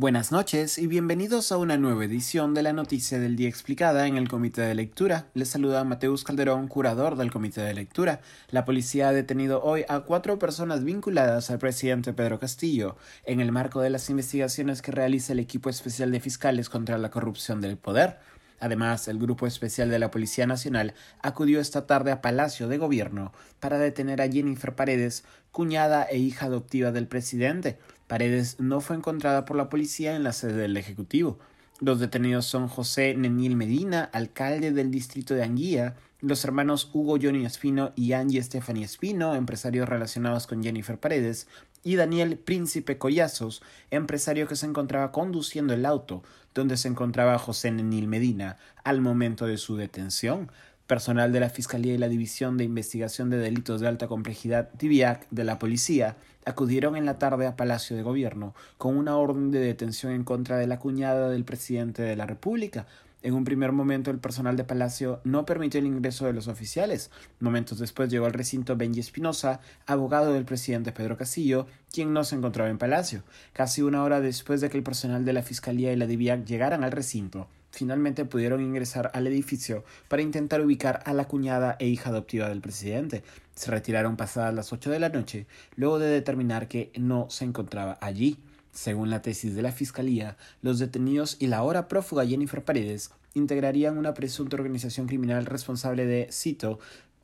Buenas noches y bienvenidos a una nueva edición de la Noticia del Día Explicada en el Comité de Lectura. Les saluda Mateus Calderón, curador del Comité de Lectura. La policía ha detenido hoy a cuatro personas vinculadas al presidente Pedro Castillo en el marco de las investigaciones que realiza el equipo especial de fiscales contra la corrupción del poder. Además, el Grupo Especial de la Policía Nacional acudió esta tarde a Palacio de Gobierno para detener a Jennifer Paredes, cuñada e hija adoptiva del presidente, Paredes no fue encontrada por la policía en la sede del Ejecutivo. Los detenidos son José Nenil Medina, alcalde del distrito de Anguía, los hermanos Hugo Johnny Espino y Angie Stephanie Espino, empresarios relacionados con Jennifer Paredes, y Daniel Príncipe Collazos, empresario que se encontraba conduciendo el auto donde se encontraba José Nenil Medina al momento de su detención. Personal de la Fiscalía y la División de Investigación de Delitos de Alta Complejidad, DIVIAC, de la Policía, acudieron en la tarde a Palacio de Gobierno con una orden de detención en contra de la cuñada del presidente de la República. En un primer momento el personal de Palacio no permitió el ingreso de los oficiales. Momentos después llegó al recinto Benji Espinosa, abogado del presidente Pedro Castillo, quien no se encontraba en Palacio. Casi una hora después de que el personal de la Fiscalía y la DIVIAC llegaran al recinto, finalmente pudieron ingresar al edificio para intentar ubicar a la cuñada e hija adoptiva del presidente. Se retiraron pasadas las ocho de la noche, luego de determinar que no se encontraba allí. Según la tesis de la Fiscalía, los detenidos y la ahora prófuga Jennifer Paredes integrarían una presunta organización criminal responsable de, cito,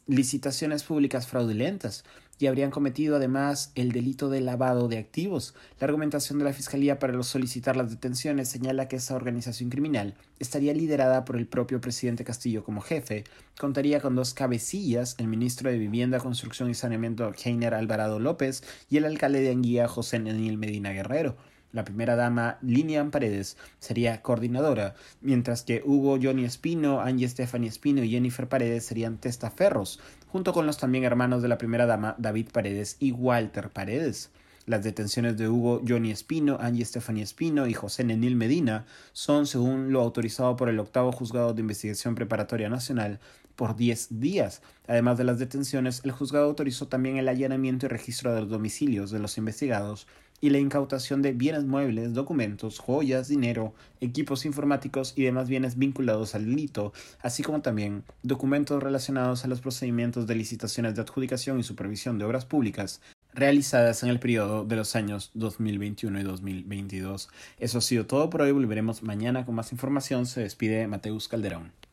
licitaciones públicas fraudulentas, y habrían cometido además el delito de lavado de activos. La argumentación de la Fiscalía para solicitar las detenciones señala que esa organización criminal estaría liderada por el propio presidente Castillo como jefe, contaría con dos cabecillas, el ministro de Vivienda, Construcción y Saneamiento Heiner Alvarado López y el alcalde de Anguía José Daniel Medina Guerrero. La primera dama, Lilian Paredes, sería coordinadora, mientras que Hugo Johnny Espino, Angie Stephanie Espino y Jennifer Paredes serían testaferros, junto con los también hermanos de la primera dama, David Paredes y Walter Paredes. Las detenciones de Hugo Johnny Espino, Angie Stephanie Espino y José Nenil Medina son, según lo autorizado por el octavo juzgado de investigación preparatoria nacional, por 10 días. Además de las detenciones, el juzgado autorizó también el allanamiento y registro de los domicilios de los investigados y la incautación de bienes muebles, documentos, joyas, dinero, equipos informáticos y demás bienes vinculados al delito, así como también documentos relacionados a los procedimientos de licitaciones de adjudicación y supervisión de obras públicas realizadas en el periodo de los años 2021 y 2022. Eso ha sido todo por hoy. Volveremos mañana con más información. Se despide Mateus Calderón.